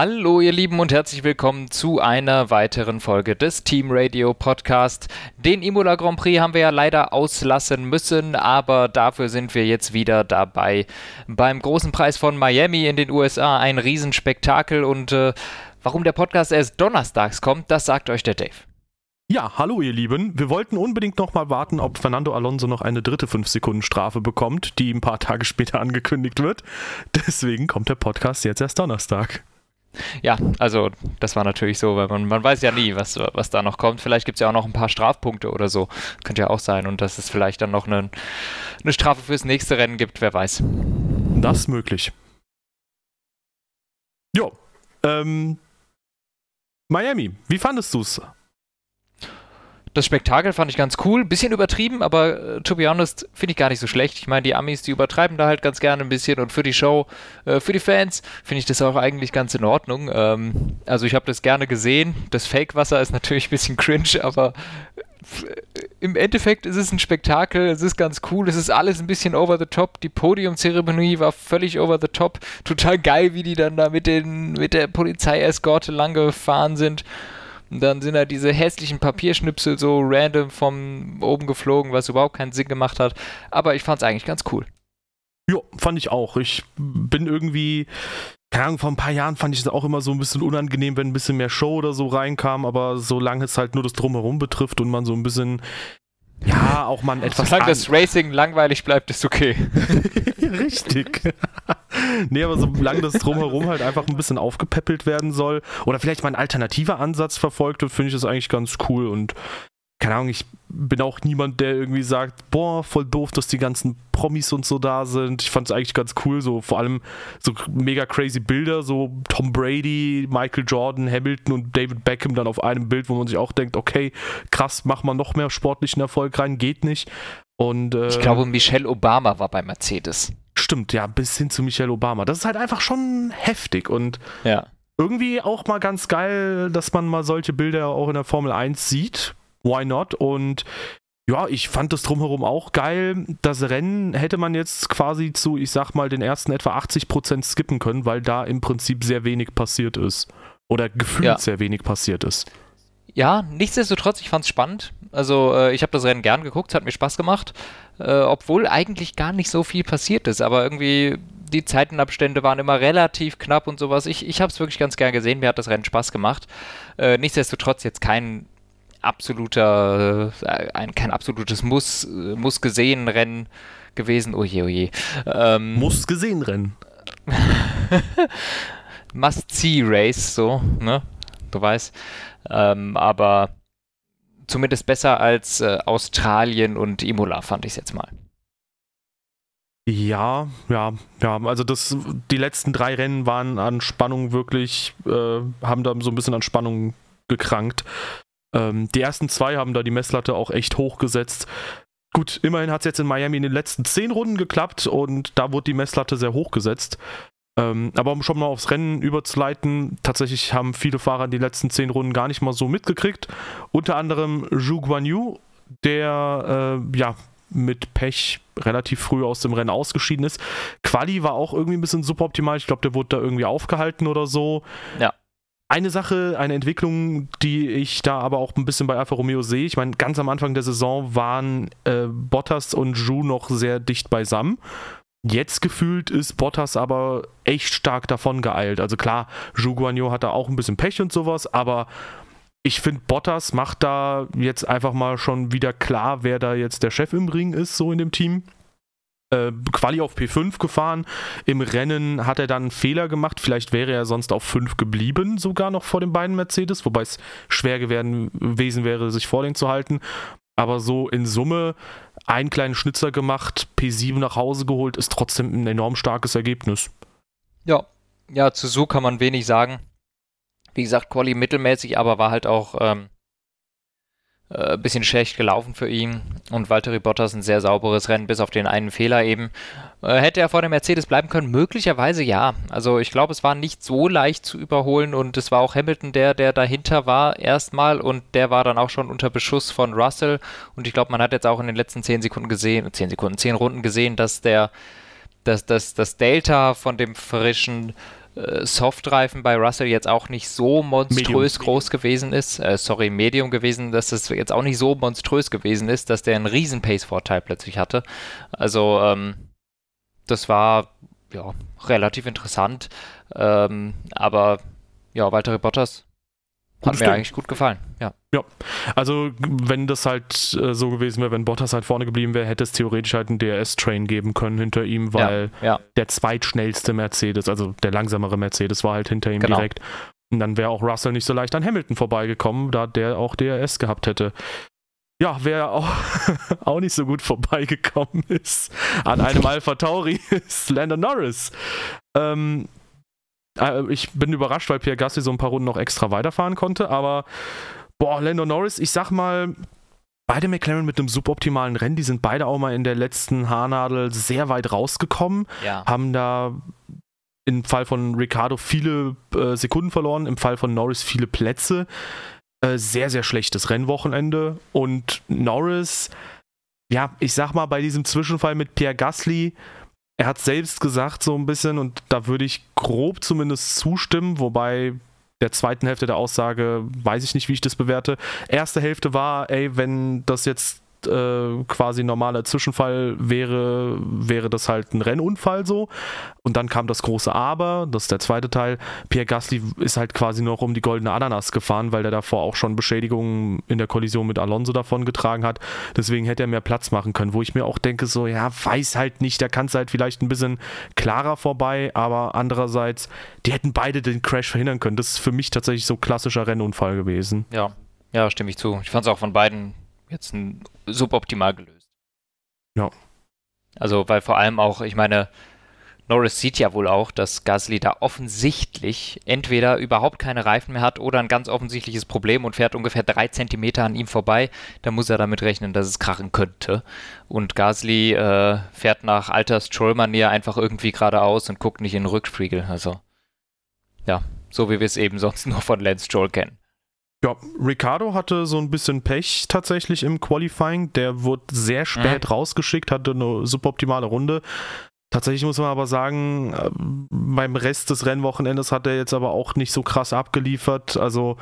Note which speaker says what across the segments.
Speaker 1: Hallo ihr Lieben und herzlich willkommen zu einer weiteren Folge des Team Radio Podcast. Den Imola Grand Prix haben wir ja leider auslassen müssen, aber dafür sind wir jetzt wieder dabei. Beim großen Preis von Miami in den USA ein Riesenspektakel und äh, warum der Podcast erst donnerstags kommt, das sagt euch der Dave.
Speaker 2: Ja, hallo ihr Lieben. Wir wollten unbedingt noch mal warten, ob Fernando Alonso noch eine dritte 5-Sekunden-Strafe bekommt, die ein paar Tage später angekündigt wird. Deswegen kommt der Podcast jetzt erst Donnerstag.
Speaker 1: Ja, also das war natürlich so, weil man, man weiß ja nie, was, was da noch kommt. Vielleicht gibt es ja auch noch ein paar Strafpunkte oder so. Könnte ja auch sein. Und dass es vielleicht dann noch eine, eine Strafe fürs nächste Rennen gibt, wer weiß.
Speaker 2: Das ist möglich. Jo. Ähm, Miami, wie fandest du es?
Speaker 1: Das Spektakel fand ich ganz cool, bisschen übertrieben, aber äh, to be honest finde ich gar nicht so schlecht. Ich meine, die Amis, die übertreiben da halt ganz gerne ein bisschen und für die Show, äh, für die Fans finde ich das auch eigentlich ganz in Ordnung. Ähm, also ich habe das gerne gesehen. Das Fake-Wasser ist natürlich ein bisschen cringe, aber äh, im Endeffekt ist es ein Spektakel, es ist ganz cool, es ist alles ein bisschen over the top. Die Podiumzeremonie war völlig over the top. Total geil, wie die dann da mit, den, mit der Polizeieskorte lang gefahren sind. Und dann sind da diese hässlichen Papierschnipsel so random vom oben geflogen, was überhaupt keinen Sinn gemacht hat. Aber ich fand es eigentlich ganz cool.
Speaker 2: Ja, fand ich auch. Ich bin irgendwie, keine Ahnung, vor ein paar Jahren fand ich es auch immer so ein bisschen unangenehm, wenn ein bisschen mehr Show oder so reinkam, aber solange es halt nur das Drumherum betrifft und man so ein bisschen ja, auch mal etwas.
Speaker 1: Solange das Racing langweilig bleibt, ist okay.
Speaker 2: Richtig. nee, aber solange das drumherum halt einfach ein bisschen aufgepäppelt werden soll oder vielleicht mal ein alternativer Ansatz verfolgt wird, finde ich das eigentlich ganz cool und keine Ahnung, ich bin auch niemand, der irgendwie sagt, boah, voll doof, dass die ganzen Promis und so da sind. Ich fand es eigentlich ganz cool, so vor allem so mega crazy Bilder, so Tom Brady, Michael Jordan, Hamilton und David Beckham dann auf einem Bild, wo man sich auch denkt, okay, krass, mach mal noch mehr sportlichen Erfolg rein, geht nicht. Und,
Speaker 1: äh, ich glaube, Michelle Obama war bei Mercedes.
Speaker 2: Stimmt, ja, bis hin zu Michelle Obama. Das ist halt einfach schon heftig und
Speaker 1: ja.
Speaker 2: irgendwie auch mal ganz geil, dass man mal solche Bilder auch in der Formel 1 sieht why not? Und ja, ich fand das drumherum auch geil. Das Rennen hätte man jetzt quasi zu, ich sag mal, den ersten etwa 80% skippen können, weil da im Prinzip sehr wenig passiert ist. Oder gefühlt ja. sehr wenig passiert ist.
Speaker 1: Ja, nichtsdestotrotz, ich fand es spannend. Also äh, ich habe das Rennen gern geguckt, es hat mir Spaß gemacht, äh, obwohl eigentlich gar nicht so viel passiert ist. Aber irgendwie die Zeitenabstände waren immer relativ knapp und sowas. Ich, ich habe es wirklich ganz gern gesehen, mir hat das Rennen Spaß gemacht. Äh, nichtsdestotrotz jetzt kein absoluter, äh, ein, kein absolutes Muss, äh, muss gesehen Rennen gewesen. Oje, oje.
Speaker 2: Ähm, muss gesehen Rennen.
Speaker 1: Must-see-Race, so, ne? Du weißt. Ähm, aber zumindest besser als äh, Australien und Imola, fand ich es jetzt mal.
Speaker 2: Ja, ja, ja. Also das, die letzten drei Rennen waren an Spannung wirklich, äh, haben da so ein bisschen an Spannung gekrankt. Ähm, die ersten zwei haben da die Messlatte auch echt hochgesetzt. Gut, immerhin hat es jetzt in Miami in den letzten zehn Runden geklappt und da wurde die Messlatte sehr hoch gesetzt. Ähm, aber um schon mal aufs Rennen überzuleiten, tatsächlich haben viele Fahrer die letzten zehn Runden gar nicht mal so mitgekriegt. Unter anderem Zhu Guanyu, der äh, ja mit Pech relativ früh aus dem Rennen ausgeschieden ist. Quali war auch irgendwie ein bisschen suboptimal. Ich glaube, der wurde da irgendwie aufgehalten oder so.
Speaker 1: Ja.
Speaker 2: Eine Sache, eine Entwicklung, die ich da aber auch ein bisschen bei Alfa Romeo sehe, ich meine, ganz am Anfang der Saison waren äh, Bottas und Ju noch sehr dicht beisammen. Jetzt gefühlt ist Bottas aber echt stark davon geeilt. Also klar, Ju Guanyu hat da auch ein bisschen Pech und sowas, aber ich finde, Bottas macht da jetzt einfach mal schon wieder klar, wer da jetzt der Chef im Ring ist, so in dem Team äh, Quali auf P5 gefahren. Im Rennen hat er dann einen Fehler gemacht. Vielleicht wäre er sonst auf 5 geblieben, sogar noch vor den beiden Mercedes, wobei es schwer gewesen wäre, sich vor denen zu halten. Aber so in Summe einen kleinen Schnitzer gemacht, P7 nach Hause geholt, ist trotzdem ein enorm starkes Ergebnis.
Speaker 1: Ja, ja, zu so kann man wenig sagen. Wie gesagt, Quali mittelmäßig, aber war halt auch ähm, äh, bisschen schlecht gelaufen für ihn und Valtteri Bottas ein sehr sauberes Rennen, bis auf den einen Fehler eben. Äh, hätte er vor dem Mercedes bleiben können? Möglicherweise ja. Also ich glaube, es war nicht so leicht zu überholen und es war auch Hamilton, der, der dahinter war erstmal und der war dann auch schon unter Beschuss von Russell und ich glaube, man hat jetzt auch in den letzten 10 Sekunden gesehen, 10 Sekunden, 10 Runden gesehen, dass der, dass, dass das Delta von dem frischen äh, Softreifen bei Russell jetzt auch nicht so monströs Medium. groß gewesen ist, äh, sorry, Medium gewesen, dass das jetzt auch nicht so monströs gewesen ist, dass der einen riesen Pace-Vorteil plötzlich hatte. Also ähm, das war ja relativ interessant, ähm, aber ja, Walter Bottas hat mir eigentlich gut gefallen, ja.
Speaker 2: Ja, also wenn das halt äh, so gewesen wäre, wenn Bottas halt vorne geblieben wäre, hätte es theoretisch halt einen DRS-Train geben können hinter ihm, weil ja, ja. der zweitschnellste Mercedes, also der langsamere Mercedes war halt hinter ihm genau. direkt. Und dann wäre auch Russell nicht so leicht an Hamilton vorbeigekommen, da der auch DRS gehabt hätte. Ja, wer auch, auch nicht so gut vorbeigekommen ist an einem Alpha Tauri ist Landon Norris. Ähm, äh, ich bin überrascht, weil Pierre Gasly so ein paar Runden noch extra weiterfahren konnte, aber boah, Lando Norris, ich sag mal, beide McLaren mit einem suboptimalen Rennen, die sind beide auch mal in der letzten Haarnadel sehr weit rausgekommen, ja. haben da im Fall von Ricardo viele äh, Sekunden verloren, im Fall von Norris viele Plätze. Äh, sehr, sehr schlechtes Rennwochenende und Norris, ja, ich sag mal, bei diesem Zwischenfall mit Pierre Gasly, er hat selbst gesagt, so ein bisschen, und da würde ich grob zumindest zustimmen, wobei der zweiten Hälfte der Aussage weiß ich nicht, wie ich das bewerte. Erste Hälfte war, ey, wenn das jetzt äh, quasi normaler Zwischenfall wäre, wäre das halt ein Rennunfall so. Und dann kam das große Aber, das ist der zweite Teil. Pierre Gasly ist halt quasi noch um die goldene Ananas gefahren, weil der davor auch schon Beschädigungen in der Kollision mit Alonso davon getragen hat. Deswegen hätte er mehr Platz machen können, wo ich mir auch denke, so, ja, weiß halt nicht, da kann es halt vielleicht ein bisschen klarer vorbei, aber andererseits, die hätten beide den Crash verhindern können. Das ist für mich tatsächlich so klassischer Rennunfall gewesen.
Speaker 1: Ja, ja, stimme ich zu. Ich fand es auch von beiden jetzt ein, suboptimal gelöst.
Speaker 2: Ja.
Speaker 1: Also, weil vor allem auch, ich meine, Norris sieht ja wohl auch, dass Gasly da offensichtlich entweder überhaupt keine Reifen mehr hat oder ein ganz offensichtliches Problem und fährt ungefähr drei Zentimeter an ihm vorbei. Da muss er damit rechnen, dass es krachen könnte. Und Gasly äh, fährt nach alter Stroll-Manier einfach irgendwie geradeaus und guckt nicht in den Rückspiegel. Also, ja, so wie wir es eben sonst nur von Lance Stroll kennen.
Speaker 2: Ja, Ricardo hatte so ein bisschen Pech tatsächlich im Qualifying. Der wurde sehr spät mhm. rausgeschickt, hatte eine suboptimale Runde. Tatsächlich muss man aber sagen, äh, beim Rest des Rennwochenendes hat er jetzt aber auch nicht so krass abgeliefert. Also,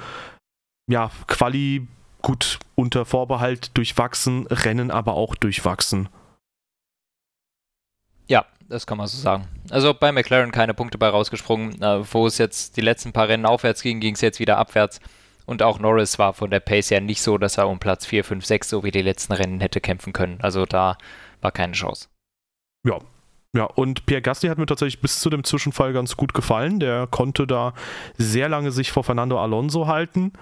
Speaker 2: ja, Quali gut unter Vorbehalt durchwachsen, Rennen aber auch durchwachsen.
Speaker 1: Ja, das kann man so sagen. Also bei McLaren keine Punkte bei rausgesprungen. Äh, wo es jetzt die letzten paar Rennen aufwärts ging, ging es jetzt wieder abwärts. Und auch Norris war von der Pace ja nicht so, dass er um Platz 4, 5, 6 so wie die letzten Rennen hätte kämpfen können. Also da war keine Chance.
Speaker 2: Ja. Ja, und Pierre Gasly hat mir tatsächlich bis zu dem Zwischenfall ganz gut gefallen. Der konnte da sehr lange sich vor Fernando Alonso halten.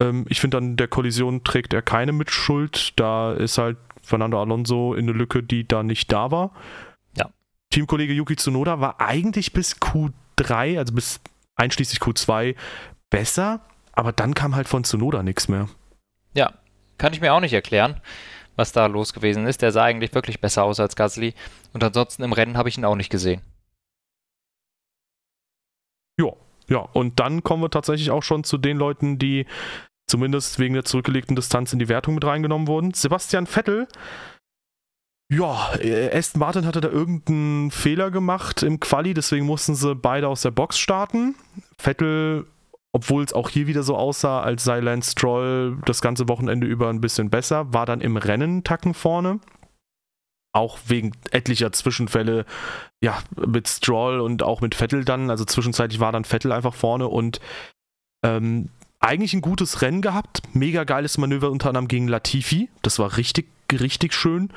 Speaker 2: Ähm, ich finde, an der Kollision trägt er keine Mitschuld. Da ist halt Fernando Alonso in eine Lücke, die da nicht da war.
Speaker 1: Ja.
Speaker 2: Teamkollege Yuki Tsunoda war eigentlich bis Q3, also bis einschließlich Q2, besser aber dann kam halt von Tsunoda nichts mehr.
Speaker 1: Ja, kann ich mir auch nicht erklären, was da los gewesen ist. Der sah eigentlich wirklich besser aus als Gasly. Und ansonsten im Rennen habe ich ihn auch nicht gesehen.
Speaker 2: Ja, ja. Und dann kommen wir tatsächlich auch schon zu den Leuten, die zumindest wegen der zurückgelegten Distanz in die Wertung mit reingenommen wurden. Sebastian Vettel. Ja, äh, Aston Martin hatte da irgendeinen Fehler gemacht im Quali, deswegen mussten sie beide aus der Box starten. Vettel obwohl es auch hier wieder so aussah, als sei Lance Stroll das ganze Wochenende über ein bisschen besser, war dann im Rennen Tacken vorne. Auch wegen etlicher Zwischenfälle, ja, mit Stroll und auch mit Vettel dann. Also zwischenzeitlich war dann Vettel einfach vorne und ähm, eigentlich ein gutes Rennen gehabt. Mega geiles Manöver unter anderem gegen Latifi. Das war richtig, richtig schön.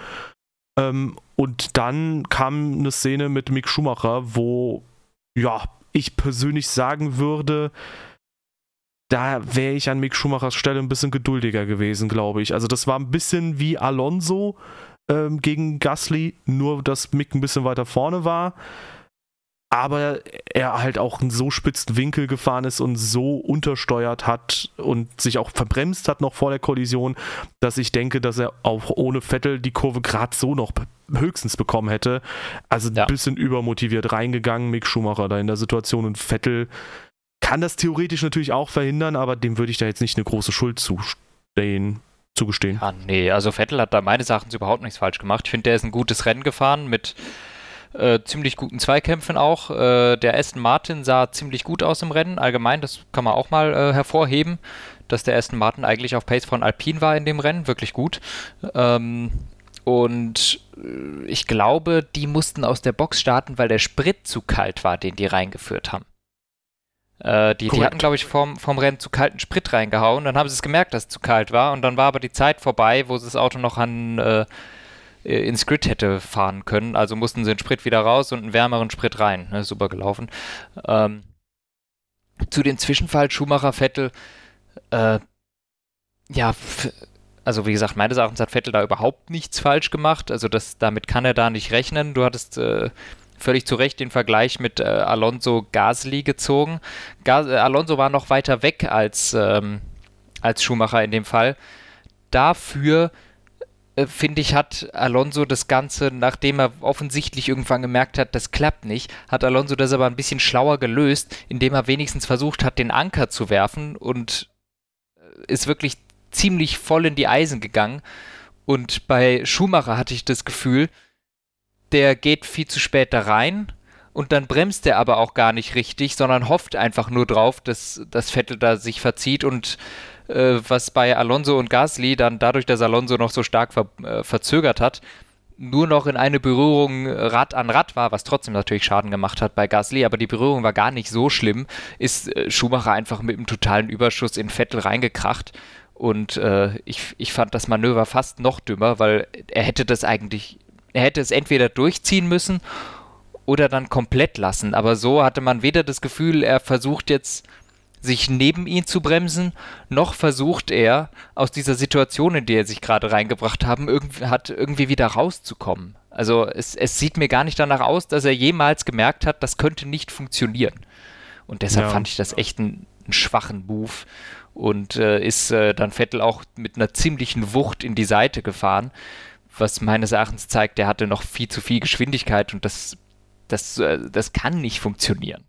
Speaker 2: Ähm, und dann kam eine Szene mit Mick Schumacher, wo, ja, ich persönlich sagen würde, da wäre ich an Mick Schumachers Stelle ein bisschen geduldiger gewesen, glaube ich. Also das war ein bisschen wie Alonso ähm, gegen Gasly, nur dass Mick ein bisschen weiter vorne war. Aber er halt auch einen so spitzen Winkel gefahren ist und so untersteuert hat und sich auch verbremst hat noch vor der Kollision, dass ich denke, dass er auch ohne Vettel die Kurve gerade so noch höchstens bekommen hätte. Also ja. ein bisschen übermotiviert reingegangen, Mick Schumacher da in der Situation und Vettel kann das theoretisch natürlich auch verhindern, aber dem würde ich da jetzt nicht eine große Schuld zustehen, zugestehen.
Speaker 1: Ja, nee, also Vettel hat da meines Erachtens überhaupt nichts falsch gemacht. Ich finde, der ist ein gutes Rennen gefahren mit äh, ziemlich guten Zweikämpfen auch. Äh, der Aston Martin sah ziemlich gut aus im Rennen. Allgemein, das kann man auch mal äh, hervorheben, dass der Aston Martin eigentlich auf Pace von Alpine war in dem Rennen. Wirklich gut. Ähm, und äh, ich glaube, die mussten aus der Box starten, weil der Sprit zu kalt war, den die reingeführt haben. Äh, die, die, hatten, glaube ich, vom, vom Rennen zu kalten Sprit reingehauen. Dann haben sie es gemerkt, dass es zu kalt war. Und dann war aber die Zeit vorbei, wo sie das Auto noch an, äh, ins Grid hätte fahren können. Also mussten sie den Sprit wieder raus und einen wärmeren Sprit rein. Ne, super gelaufen. Ähm, zu den Zwischenfall Schumacher-Vettel. Äh, ja, also wie gesagt, meines Erachtens hat Vettel da überhaupt nichts falsch gemacht. Also das, damit kann er da nicht rechnen. Du hattest äh, völlig zu Recht den Vergleich mit äh, Alonso Gasly gezogen. Gas äh, Alonso war noch weiter weg als, ähm, als Schumacher in dem Fall. Dafür äh, finde ich, hat Alonso das Ganze, nachdem er offensichtlich irgendwann gemerkt hat, das klappt nicht, hat Alonso das aber ein bisschen schlauer gelöst, indem er wenigstens versucht hat, den Anker zu werfen und äh, ist wirklich ziemlich voll in die Eisen gegangen. Und bei Schumacher hatte ich das Gefühl, der geht viel zu spät da rein und dann bremst er aber auch gar nicht richtig, sondern hofft einfach nur drauf, dass das Vettel da sich verzieht und äh, was bei Alonso und Gasly dann dadurch, dass Alonso noch so stark ver äh, verzögert hat, nur noch in eine Berührung Rad an Rad war, was trotzdem natürlich Schaden gemacht hat bei Gasly, aber die Berührung war gar nicht so schlimm, ist äh, Schumacher einfach mit einem totalen Überschuss in Vettel reingekracht und äh, ich, ich fand das Manöver fast noch dümmer, weil er hätte das eigentlich er hätte es entweder durchziehen müssen oder dann komplett lassen. Aber so hatte man weder das Gefühl, er versucht jetzt sich neben ihn zu bremsen, noch versucht er aus dieser Situation, in die er sich gerade reingebracht haben, irgendwie, hat irgendwie wieder rauszukommen. Also es, es sieht mir gar nicht danach aus, dass er jemals gemerkt hat, das könnte nicht funktionieren. Und deshalb ja. fand ich das echt einen, einen schwachen Move und äh, ist äh, dann Vettel auch mit einer ziemlichen Wucht in die Seite gefahren was meines Erachtens zeigt, der hatte noch viel zu viel Geschwindigkeit und das, das, äh, das kann nicht funktionieren.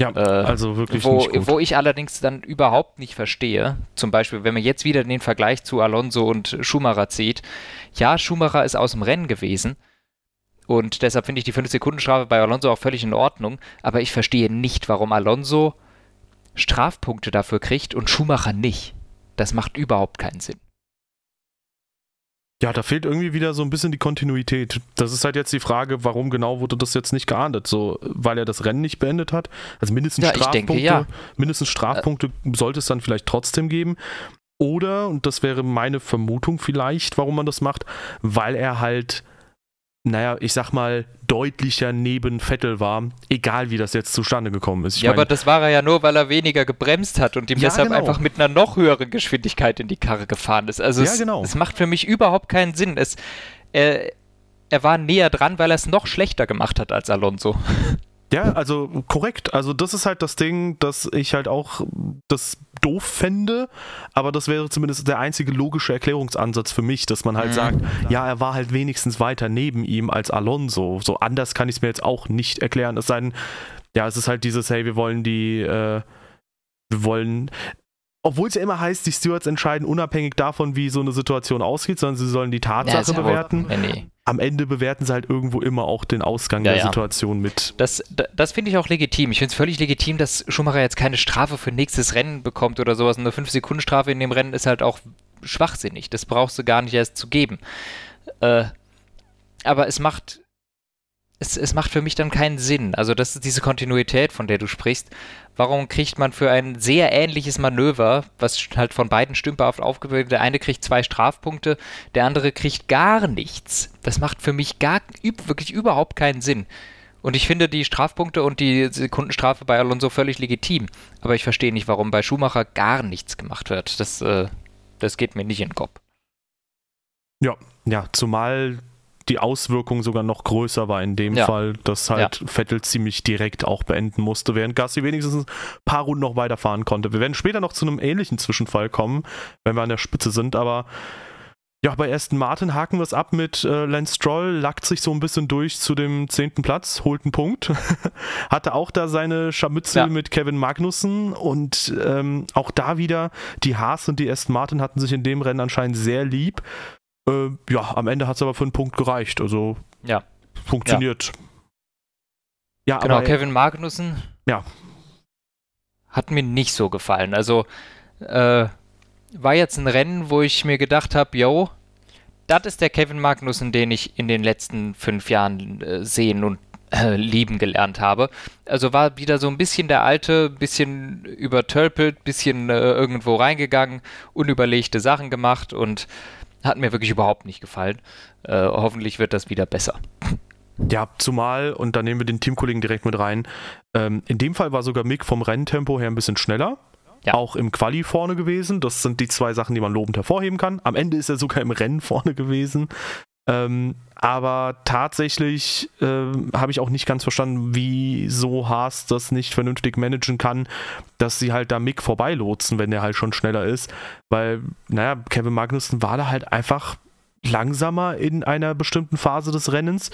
Speaker 2: Ja, äh, also wirklich
Speaker 1: wo. Wo ich allerdings dann überhaupt nicht verstehe, zum Beispiel, wenn man jetzt wieder den Vergleich zu Alonso und Schumacher zieht, ja, Schumacher ist aus dem Rennen gewesen und deshalb finde ich die 5-Sekunden-Strafe bei Alonso auch völlig in Ordnung, aber ich verstehe nicht, warum Alonso Strafpunkte dafür kriegt und Schumacher nicht. Das macht überhaupt keinen Sinn.
Speaker 2: Ja, da fehlt irgendwie wieder so ein bisschen die Kontinuität. Das ist halt jetzt die Frage, warum genau wurde das jetzt nicht geahndet? So, weil er das Rennen nicht beendet hat? Also mindestens
Speaker 1: ja,
Speaker 2: Strafpunkte,
Speaker 1: denke, ja.
Speaker 2: mindestens Strafpunkte äh, sollte es dann vielleicht trotzdem geben. Oder, und das wäre meine Vermutung vielleicht, warum man das macht, weil er halt naja, ich sag mal, deutlicher neben Vettel war, egal wie das jetzt zustande gekommen ist. Ich
Speaker 1: ja, mein, aber das war er ja nur, weil er weniger gebremst hat und ihm ja, deshalb genau. einfach mit einer noch höheren Geschwindigkeit in die Karre gefahren ist. Also ja, es, genau. es macht für mich überhaupt keinen Sinn. Es, äh, er war näher dran, weil er es noch schlechter gemacht hat als Alonso.
Speaker 2: Ja, also korrekt. Also das ist halt das Ding, dass ich halt auch das doof fände, aber das wäre zumindest der einzige logische Erklärungsansatz für mich, dass man halt mhm. sagt, ja, er war halt wenigstens weiter neben ihm als Alonso. So anders kann ich es mir jetzt auch nicht erklären. Es sei denn, ja, es ist halt dieses, hey, wir wollen die, äh, wir wollen, obwohl es ja immer heißt, die Stewards entscheiden unabhängig davon, wie so eine Situation ausgeht, sondern sie sollen die Tatsache ja, bewerten. Nee, nee. Am Ende bewerten sie halt irgendwo immer auch den Ausgang ja, der ja. Situation mit.
Speaker 1: Das, das finde ich auch legitim. Ich finde es völlig legitim, dass Schumacher jetzt keine Strafe für nächstes Rennen bekommt oder sowas. Eine 5-Sekunden-Strafe in dem Rennen ist halt auch schwachsinnig. Das brauchst du gar nicht erst zu geben. Äh, aber es macht es, es macht für mich dann keinen Sinn. Also das ist diese Kontinuität, von der du sprichst. Warum kriegt man für ein sehr ähnliches Manöver, was halt von beiden stümperhaft aufgebildet, der eine kriegt zwei Strafpunkte, der andere kriegt gar nichts. Das macht für mich gar wirklich überhaupt keinen Sinn. Und ich finde die Strafpunkte und die Sekundenstrafe bei Alonso völlig legitim. Aber ich verstehe nicht, warum bei Schumacher gar nichts gemacht wird. Das, äh, das geht mir nicht in den Kopf.
Speaker 2: Ja, ja, zumal die Auswirkung sogar noch größer war in dem ja. Fall, dass halt ja. Vettel ziemlich direkt auch beenden musste, während Gasly wenigstens ein paar Runden noch weiterfahren konnte. Wir werden später noch zu einem ähnlichen Zwischenfall kommen, wenn wir an der Spitze sind, aber ja, bei Aston Martin haken wir es ab mit äh, Lance Stroll, lackt sich so ein bisschen durch zu dem zehnten Platz, holt einen Punkt. Hatte auch da seine Scharmützel ja. mit Kevin Magnussen und ähm, auch da wieder, die Haas und die Aston Martin hatten sich in dem Rennen anscheinend sehr lieb. Äh, ja, am Ende hat es aber für einen Punkt gereicht. Also
Speaker 1: ja.
Speaker 2: funktioniert.
Speaker 1: Ja. Ja, genau, aber, Kevin Magnussen.
Speaker 2: Ja.
Speaker 1: Hat mir nicht so gefallen. Also, äh, war jetzt ein Rennen, wo ich mir gedacht habe, yo, das ist der Kevin Magnussen, den ich in den letzten fünf Jahren äh, sehen und äh, lieben gelernt habe. Also war wieder so ein bisschen der alte, bisschen übertölpelt, bisschen äh, irgendwo reingegangen, unüberlegte Sachen gemacht und hat mir wirklich überhaupt nicht gefallen. Äh, hoffentlich wird das wieder besser.
Speaker 2: Ja, zumal, und da nehmen wir den Teamkollegen direkt mit rein, ähm, in dem Fall war sogar Mick vom Renntempo her ein bisschen schneller. Ja. Auch im Quali vorne gewesen. Das sind die zwei Sachen, die man lobend hervorheben kann. Am Ende ist er sogar im Rennen vorne gewesen. Ähm, aber tatsächlich äh, habe ich auch nicht ganz verstanden, wieso Haas das nicht vernünftig managen kann, dass sie halt da Mick vorbeilotsen, wenn der halt schon schneller ist. Weil, naja, Kevin Magnussen war da halt einfach langsamer in einer bestimmten Phase des Rennens.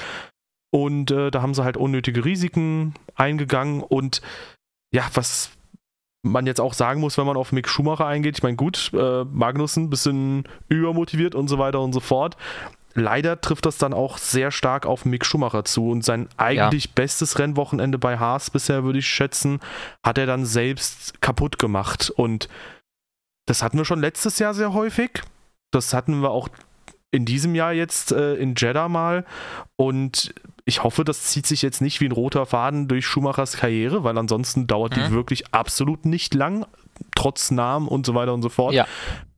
Speaker 2: Und äh, da haben sie halt unnötige Risiken eingegangen. Und ja, was man jetzt auch sagen muss, wenn man auf Mick Schumacher eingeht, ich meine, gut, äh, Magnussen bisschen übermotiviert und so weiter und so fort. Leider trifft das dann auch sehr stark auf Mick Schumacher zu und sein eigentlich ja. bestes Rennwochenende bei Haas bisher, würde ich schätzen, hat er dann selbst kaputt gemacht. Und das hatten wir schon letztes Jahr sehr häufig. Das hatten wir auch in diesem Jahr jetzt äh, in Jeddah mal. Und ich hoffe, das zieht sich jetzt nicht wie ein roter Faden durch Schumachers Karriere, weil ansonsten dauert mhm. die wirklich absolut nicht lang, trotz Namen und so weiter und so fort.
Speaker 1: Ja.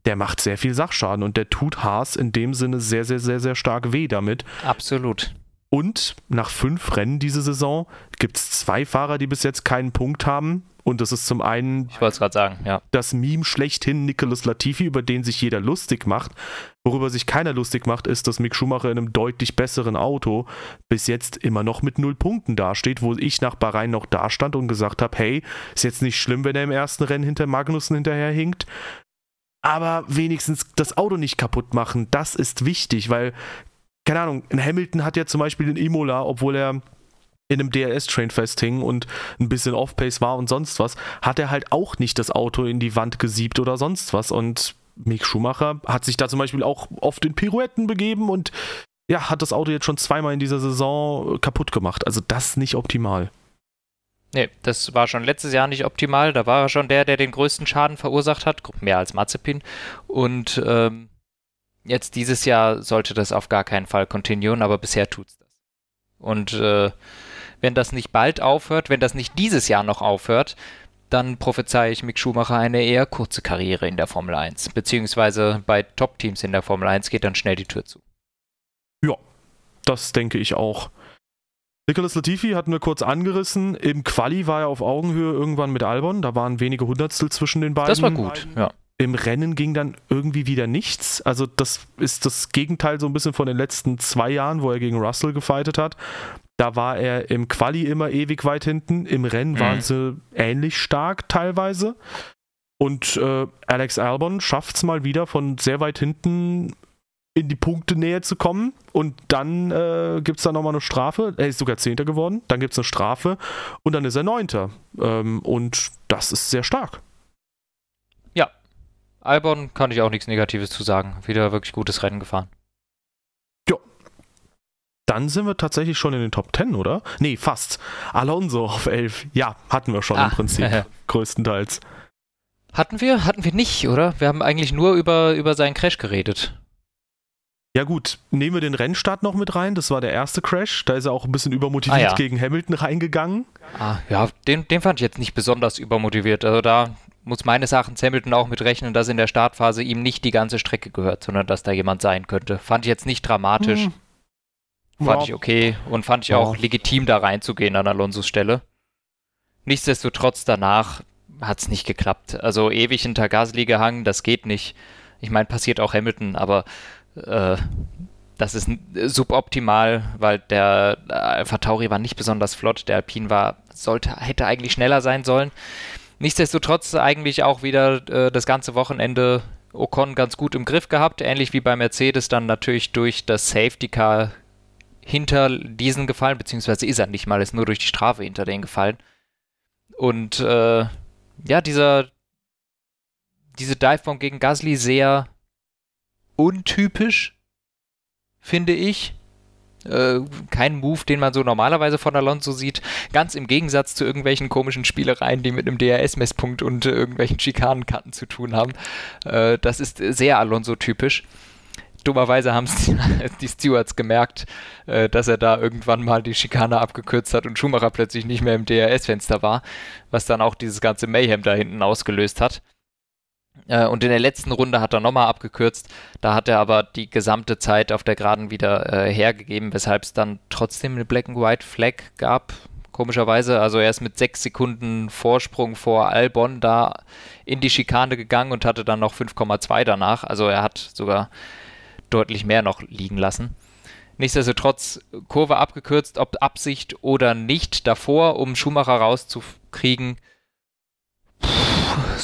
Speaker 2: Der macht sehr viel Sachschaden und der tut Haas in dem Sinne sehr, sehr, sehr, sehr stark weh damit.
Speaker 1: Absolut.
Speaker 2: Und nach fünf Rennen diese Saison gibt es zwei Fahrer, die bis jetzt keinen Punkt haben. Und das ist zum einen
Speaker 1: ich wollte gerade sagen, ja.
Speaker 2: das Meme schlechthin Nicholas Latifi, über den sich jeder lustig macht. Worüber sich keiner lustig macht, ist, dass Mick Schumacher in einem deutlich besseren Auto bis jetzt immer noch mit null Punkten dasteht, wo ich nach Bahrain noch dastand und gesagt habe, hey, ist jetzt nicht schlimm, wenn er im ersten Rennen hinter Magnussen hinterherhinkt. Aber wenigstens das Auto nicht kaputt machen, das ist wichtig, weil, keine Ahnung, Hamilton hat ja zum Beispiel den Imola, obwohl er in einem DRS-Train festhing und ein bisschen Off-Pace war und sonst was, hat er halt auch nicht das Auto in die Wand gesiebt oder sonst was. Und Mick Schumacher hat sich da zum Beispiel auch oft in Pirouetten begeben und ja, hat das Auto jetzt schon zweimal in dieser Saison kaputt gemacht. Also das nicht optimal.
Speaker 1: Nee, das war schon letztes Jahr nicht optimal. Da war er schon der, der den größten Schaden verursacht hat, mehr als Mazepin. Und ähm, jetzt dieses Jahr sollte das auf gar keinen Fall kontinuieren, aber bisher tut es das. Und äh, wenn das nicht bald aufhört, wenn das nicht dieses Jahr noch aufhört, dann prophezeie ich Mick Schumacher eine eher kurze Karriere in der Formel 1. Beziehungsweise bei Top-Teams in der Formel 1 geht dann schnell die Tür zu.
Speaker 2: Ja, das denke ich auch. Nicholas Latifi hatten wir kurz angerissen. Im Quali war er auf Augenhöhe irgendwann mit Albon. Da waren wenige Hundertstel zwischen den beiden.
Speaker 1: Das war gut, ja.
Speaker 2: Im Rennen ging dann irgendwie wieder nichts. Also, das ist das Gegenteil so ein bisschen von den letzten zwei Jahren, wo er gegen Russell gefightet hat. Da war er im Quali immer ewig weit hinten. Im Rennen mhm. waren sie ähnlich stark teilweise. Und äh, Alex Albon schafft es mal wieder von sehr weit hinten in die Punkte näher zu kommen. Und dann äh, gibt es da nochmal eine Strafe. Er ist sogar Zehnter geworden. Dann gibt es eine Strafe. Und dann ist er Neunter. Ähm, und das ist sehr stark.
Speaker 1: Ja. Albon kann ich auch nichts Negatives zu sagen. Wieder wirklich gutes Rennen gefahren
Speaker 2: dann sind wir tatsächlich schon in den Top 10, oder? Nee, fast. Alonso auf 11. Ja, hatten wir schon ah, im Prinzip. Äh. Größtenteils.
Speaker 1: Hatten wir? Hatten wir nicht, oder? Wir haben eigentlich nur über, über seinen Crash geredet.
Speaker 2: Ja gut, nehmen wir den Rennstart noch mit rein. Das war der erste Crash. Da ist er auch ein bisschen übermotiviert ah, ja. gegen Hamilton reingegangen.
Speaker 1: Ah, ja, den, den fand ich jetzt nicht besonders übermotiviert. Also da muss meines Erachtens Hamilton auch mit rechnen, dass in der Startphase ihm nicht die ganze Strecke gehört, sondern dass da jemand sein könnte. Fand ich jetzt nicht dramatisch. Hm. Fand ja. ich okay und fand ich ja. auch legitim, da reinzugehen an Alonsos Stelle. Nichtsdestotrotz danach hat es nicht geklappt. Also ewig hinter Gasly gehangen, das geht nicht. Ich meine, passiert auch Hamilton, aber äh, das ist suboptimal, weil der Alpha Tauri war nicht besonders flott. Der Alpine war, sollte, hätte eigentlich schneller sein sollen. Nichtsdestotrotz eigentlich auch wieder äh, das ganze Wochenende Ocon ganz gut im Griff gehabt, ähnlich wie bei Mercedes dann natürlich durch das Safety Car hinter diesen gefallen, beziehungsweise ist er nicht mal, ist nur durch die Strafe hinter denen gefallen. Und äh, ja, dieser diese Divebomb gegen Gasly sehr untypisch, finde ich. Äh, kein Move, den man so normalerweise von Alonso sieht. Ganz im Gegensatz zu irgendwelchen komischen Spielereien, die mit einem DRS-Messpunkt und äh, irgendwelchen Schikanenkarten zu tun haben. Äh, das ist sehr Alonso-typisch. Dummerweise haben die Stewards gemerkt, dass er da irgendwann mal die Schikane abgekürzt hat und Schumacher plötzlich nicht mehr im DRS-Fenster war, was dann auch dieses ganze Mayhem da hinten ausgelöst hat. Äh, und in der letzten Runde hat er nochmal abgekürzt. Da hat er aber die gesamte Zeit auf der Geraden wieder äh, hergegeben, weshalb es dann trotzdem eine Black and White Flag gab. Komischerweise, also er ist mit sechs Sekunden Vorsprung vor Albon da in die Schikane gegangen und hatte dann noch 5,2 danach. Also er hat sogar deutlich mehr noch liegen lassen. Nichtsdestotrotz Kurve abgekürzt, ob Absicht oder nicht davor, um Schumacher rauszukriegen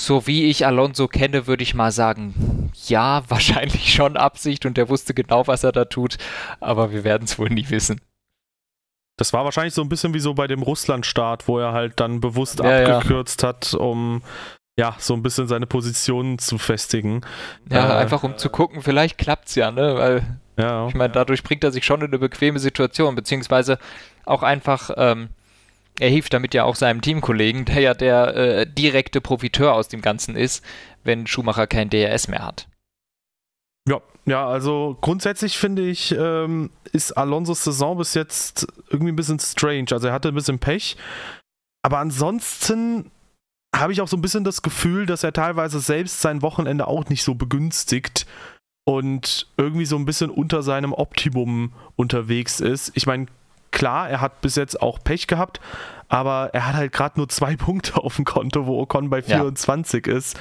Speaker 1: so wie ich Alonso kenne, würde ich mal sagen, ja, wahrscheinlich schon Absicht und er wusste genau, was er da tut, aber wir werden es wohl nie wissen.
Speaker 2: Das war wahrscheinlich so ein bisschen wie so bei dem Russland-Start, wo er halt dann bewusst ja, abgekürzt ja. hat, um ja, so ein bisschen seine Position zu festigen.
Speaker 1: Ja, äh, einfach um zu gucken, vielleicht klappt es ja, ne? Weil ja, ich meine, dadurch bringt er sich schon in eine bequeme Situation, beziehungsweise auch einfach ähm, er hilft damit ja auch seinem Teamkollegen, der ja der äh, direkte Profiteur aus dem Ganzen ist, wenn Schumacher kein DRS mehr hat.
Speaker 2: Ja, ja, also grundsätzlich finde ich, ähm, ist Alonsos Saison bis jetzt irgendwie ein bisschen strange. Also er hatte ein bisschen Pech. Aber ansonsten habe ich auch so ein bisschen das Gefühl, dass er teilweise selbst sein Wochenende auch nicht so begünstigt und irgendwie so ein bisschen unter seinem Optimum unterwegs ist. Ich meine, klar, er hat bis jetzt auch Pech gehabt, aber er hat halt gerade nur zwei Punkte auf dem Konto, wo Ocon bei 24 ja. ist.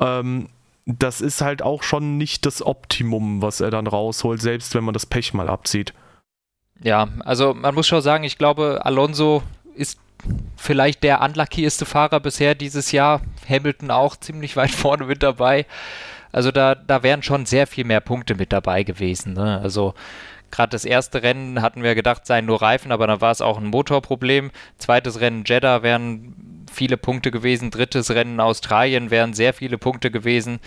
Speaker 2: Ähm, das ist halt auch schon nicht das Optimum, was er dann rausholt, selbst wenn man das Pech mal abzieht.
Speaker 1: Ja, also man muss schon sagen, ich glaube, Alonso ist vielleicht der unluckyeste Fahrer bisher dieses Jahr. Hamilton auch ziemlich weit vorne mit dabei. Also da, da wären schon sehr viel mehr Punkte mit dabei gewesen. Ne? Also Gerade das erste Rennen hatten wir gedacht, seien nur Reifen, aber dann war es auch ein Motorproblem. Zweites Rennen Jeddah wären viele Punkte gewesen. Drittes Rennen Australien wären sehr viele Punkte gewesen.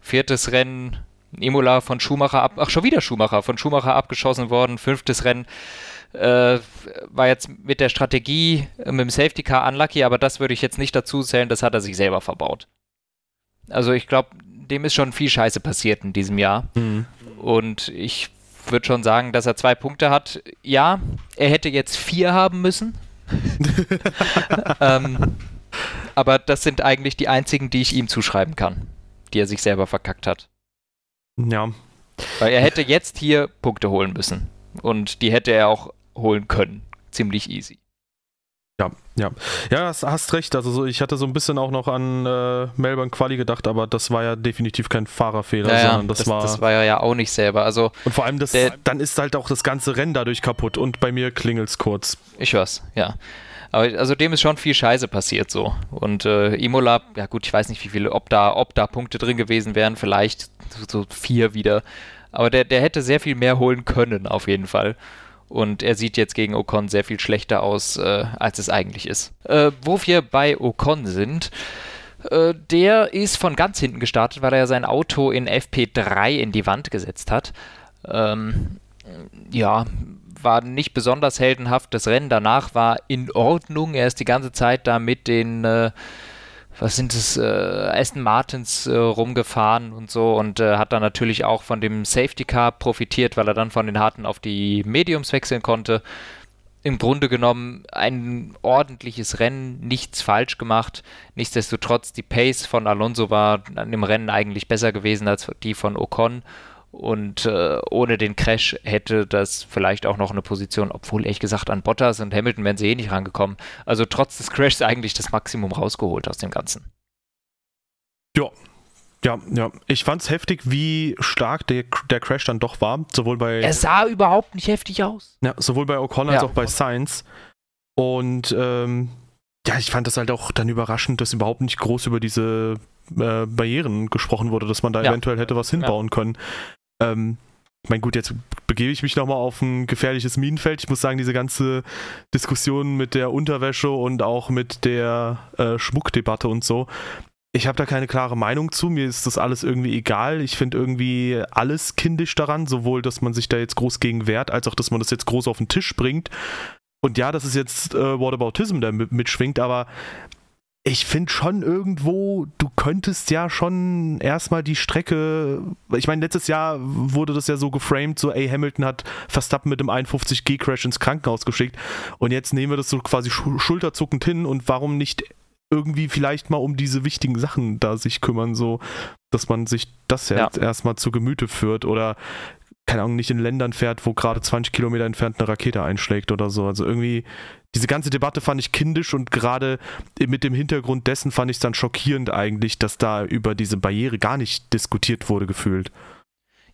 Speaker 1: Viertes Rennen Imola von Schumacher ab, ach schon wieder Schumacher, von Schumacher abgeschossen worden. Fünftes Rennen äh, war jetzt mit der Strategie mit dem Safety Car unlucky, aber das würde ich jetzt nicht dazu zählen, das hat er sich selber verbaut. Also ich glaube, dem ist schon viel Scheiße passiert in diesem Jahr. Mhm. Und ich würde schon sagen, dass er zwei Punkte hat. Ja, er hätte jetzt vier haben müssen. ähm, aber das sind eigentlich die einzigen, die ich ihm zuschreiben kann, die er sich selber verkackt hat.
Speaker 2: Ja.
Speaker 1: Weil er hätte jetzt hier Punkte holen müssen. Und die hätte er auch holen können. Ziemlich easy.
Speaker 2: Ja, ja. Ja, hast, hast recht. Also so, ich hatte so ein bisschen auch noch an äh, Melbourne Quali gedacht, aber das war ja definitiv kein Fahrerfehler,
Speaker 1: ja,
Speaker 2: sondern das,
Speaker 1: das,
Speaker 2: war.
Speaker 1: Das war ja auch nicht selber. Also
Speaker 2: und vor allem das, der, dann ist halt auch das ganze Rennen dadurch kaputt und bei mir klingelt es kurz.
Speaker 1: Ich hör's, ja. Aber also dem ist schon viel Scheiße passiert so. Und äh, Imola, ja gut, ich weiß nicht, wie viele, ob da, ob da Punkte drin gewesen wären, vielleicht so, so vier wieder. Aber der, der hätte sehr viel mehr holen können, auf jeden Fall. Und er sieht jetzt gegen Ocon sehr viel schlechter aus, äh, als es eigentlich ist. Äh, wo wir bei Ocon sind, äh, der ist von ganz hinten gestartet, weil er sein Auto in FP3 in die Wand gesetzt hat. Ähm, ja, war nicht besonders heldenhaft. Das Rennen danach war in Ordnung. Er ist die ganze Zeit da mit den äh, was sind es, äh, Aston Martins äh, rumgefahren und so und äh, hat dann natürlich auch von dem Safety Car profitiert, weil er dann von den harten auf die Mediums wechseln konnte. Im Grunde genommen ein ordentliches Rennen, nichts falsch gemacht. Nichtsdestotrotz, die Pace von Alonso war an dem Rennen eigentlich besser gewesen als die von Ocon und äh, ohne den Crash hätte das vielleicht auch noch eine Position, obwohl ehrlich gesagt an Bottas und Hamilton wären sie eh nicht rangekommen. Also trotz des Crashs eigentlich das Maximum rausgeholt aus dem Ganzen.
Speaker 2: Ja, ja, ja. Ich fand's heftig, wie stark der, der Crash dann doch war. Sowohl bei.
Speaker 1: Er sah überhaupt nicht heftig aus.
Speaker 2: Ja, sowohl bei Ocon als auch bei Sainz. Und ähm, ja, ich fand das halt auch dann überraschend, dass überhaupt nicht groß über diese äh, Barrieren gesprochen wurde, dass man da ja. eventuell hätte was hinbauen ja. können. Ähm, ich meine, gut, jetzt begebe ich mich nochmal auf ein gefährliches Minenfeld. Ich muss sagen, diese ganze Diskussion mit der Unterwäsche und auch mit der äh, Schmuckdebatte und so ich habe da keine klare Meinung zu. Mir ist das alles irgendwie egal. Ich finde irgendwie alles kindisch daran, sowohl, dass man sich da jetzt groß gegen wehrt, als auch, dass man das jetzt groß auf den Tisch bringt. Und ja, das ist jetzt äh, Whataboutism, der mitschwingt, aber ich finde schon irgendwo, du könntest ja schon erstmal die Strecke, ich meine, letztes Jahr wurde das ja so geframed, so, ey, Hamilton hat Verstappen mit dem 51G-Crash ins Krankenhaus geschickt und jetzt nehmen wir das so quasi schulterzuckend hin und warum nicht irgendwie vielleicht mal um diese wichtigen Sachen da sich kümmern, so, dass man sich das ja. jetzt erstmal zu Gemüte führt oder keine Ahnung, nicht in Ländern fährt, wo gerade 20 Kilometer entfernt eine Rakete einschlägt oder so. Also irgendwie, diese ganze Debatte fand ich kindisch und gerade mit dem Hintergrund dessen fand ich es dann schockierend eigentlich, dass da über diese Barriere gar nicht diskutiert wurde, gefühlt.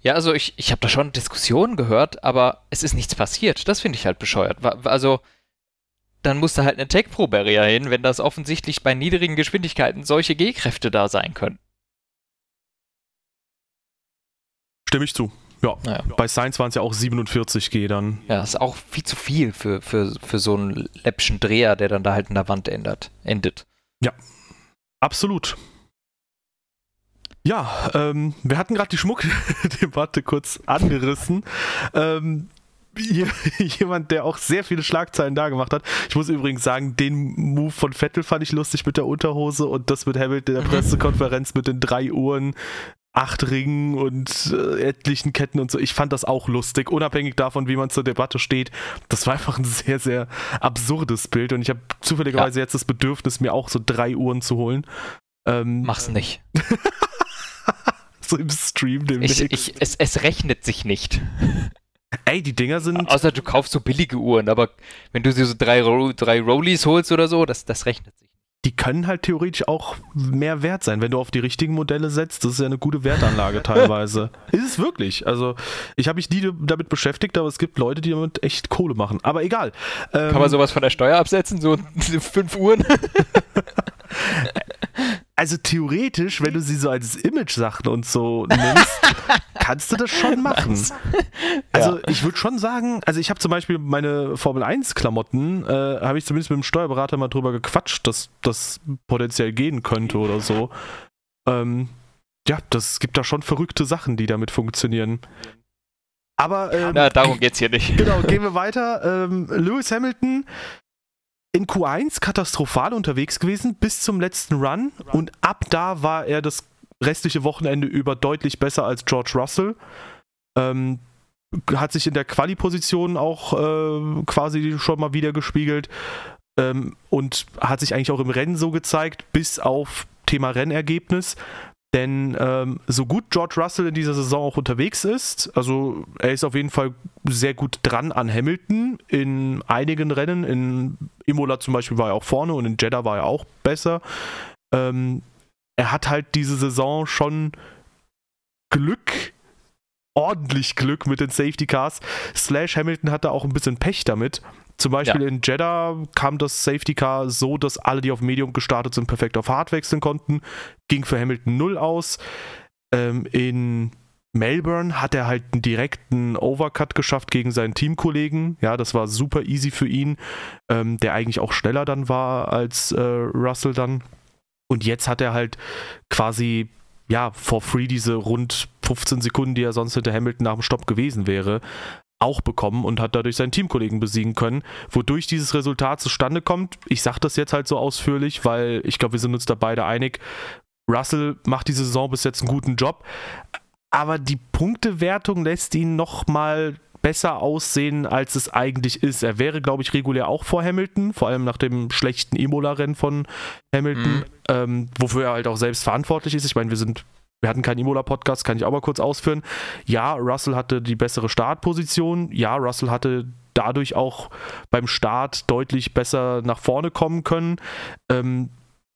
Speaker 1: Ja, also ich, ich habe da schon Diskussionen gehört, aber es ist nichts passiert. Das finde ich halt bescheuert. Also, dann muss da halt eine Tech-Pro-Barrier hin, wenn das offensichtlich bei niedrigen Geschwindigkeiten solche G-Kräfte da sein können.
Speaker 2: Stimme ich zu. Ja, naja. bei Science waren es ja auch 47 G dann.
Speaker 1: Ja, ist auch viel zu viel für, für, für so einen läppischen Dreher, der dann da halt in der Wand ändert, endet.
Speaker 2: Ja, absolut. Ja, ähm, wir hatten gerade die Schmuckdebatte kurz angerissen. Ähm, jemand, der auch sehr viele Schlagzeilen da gemacht hat. Ich muss übrigens sagen, den Move von Vettel fand ich lustig mit der Unterhose und das mit Hamilton in der mhm. Pressekonferenz mit den drei Uhren acht Ringen und äh, etlichen Ketten und so. Ich fand das auch lustig, unabhängig davon, wie man zur Debatte steht. Das war einfach ein sehr, sehr absurdes Bild und ich habe zufälligerweise ja. jetzt das Bedürfnis, mir auch so drei Uhren zu holen.
Speaker 1: Ähm, Mach's nicht.
Speaker 2: so im Stream
Speaker 1: demnächst. Ich, ich, es, es rechnet sich nicht.
Speaker 2: Ey, die Dinger sind.
Speaker 1: Außer du kaufst so billige Uhren, aber wenn du dir so drei, drei Rollies holst oder so, das, das rechnet sich
Speaker 2: die können halt theoretisch auch mehr wert sein, wenn du auf die richtigen Modelle setzt. Das ist ja eine gute Wertanlage teilweise. ist es wirklich. Also, ich habe mich nie damit beschäftigt, aber es gibt Leute, die damit echt Kohle machen. Aber egal.
Speaker 1: Ähm, Kann man sowas von der Steuer absetzen? So fünf Uhren?
Speaker 2: also theoretisch, wenn du sie so als Image-Sachen und so nimmst, kannst du das schon machen. Also ja. ich würde schon sagen, also ich habe zum Beispiel meine Formel 1-Klamotten, äh, habe ich zumindest mit dem Steuerberater mal drüber gequatscht, dass das potenziell gehen könnte oder so. Ähm, ja, das gibt da schon verrückte Sachen, die damit funktionieren. Aber ähm,
Speaker 1: Na, darum geht's hier nicht.
Speaker 2: Genau, gehen wir weiter. Ähm, Lewis Hamilton in Q1 katastrophal unterwegs gewesen bis zum letzten Run und ab da war er das restliche Wochenende über deutlich besser als George Russell. Ähm, hat sich in der Quali-Position auch äh, quasi schon mal wieder gespiegelt ähm, und hat sich eigentlich auch im Rennen so gezeigt, bis auf Thema Rennergebnis. Denn ähm, so gut George Russell in dieser Saison auch unterwegs ist, also er ist auf jeden Fall sehr gut dran an Hamilton in einigen Rennen. In Imola zum Beispiel war er auch vorne und in Jeddah war er auch besser. Ähm, er hat halt diese Saison schon Glück, ordentlich Glück mit den Safety Cars. Slash Hamilton hatte auch ein bisschen Pech damit. Zum Beispiel ja. in Jeddah kam das Safety Car so, dass alle, die auf Medium gestartet sind, perfekt auf Hard wechseln konnten. Ging für Hamilton 0 aus. Ähm, in Melbourne hat er halt einen direkten Overcut geschafft gegen seinen Teamkollegen. Ja, das war super easy für ihn, ähm, der eigentlich auch schneller dann war als äh, Russell dann. Und jetzt hat er halt quasi ja, for free diese rund 15 Sekunden, die er sonst hinter Hamilton nach dem Stopp gewesen wäre, auch bekommen und hat dadurch seinen Teamkollegen besiegen können, wodurch dieses Resultat zustande kommt. Ich sage das jetzt halt so ausführlich, weil ich glaube, wir sind uns da beide einig. Russell macht diese Saison bis jetzt einen guten Job, aber die Punktewertung lässt ihn nochmal besser aussehen, als es eigentlich ist. Er wäre, glaube ich, regulär auch vor Hamilton, vor allem nach dem schlechten Imola-Rennen von Hamilton, mhm. ähm, wofür er halt auch selbst verantwortlich ist. Ich meine, wir sind wir hatten keinen Imola-Podcast, kann ich auch mal kurz ausführen. Ja, Russell hatte die bessere Startposition. Ja, Russell hatte dadurch auch beim Start deutlich besser nach vorne kommen können. Ähm,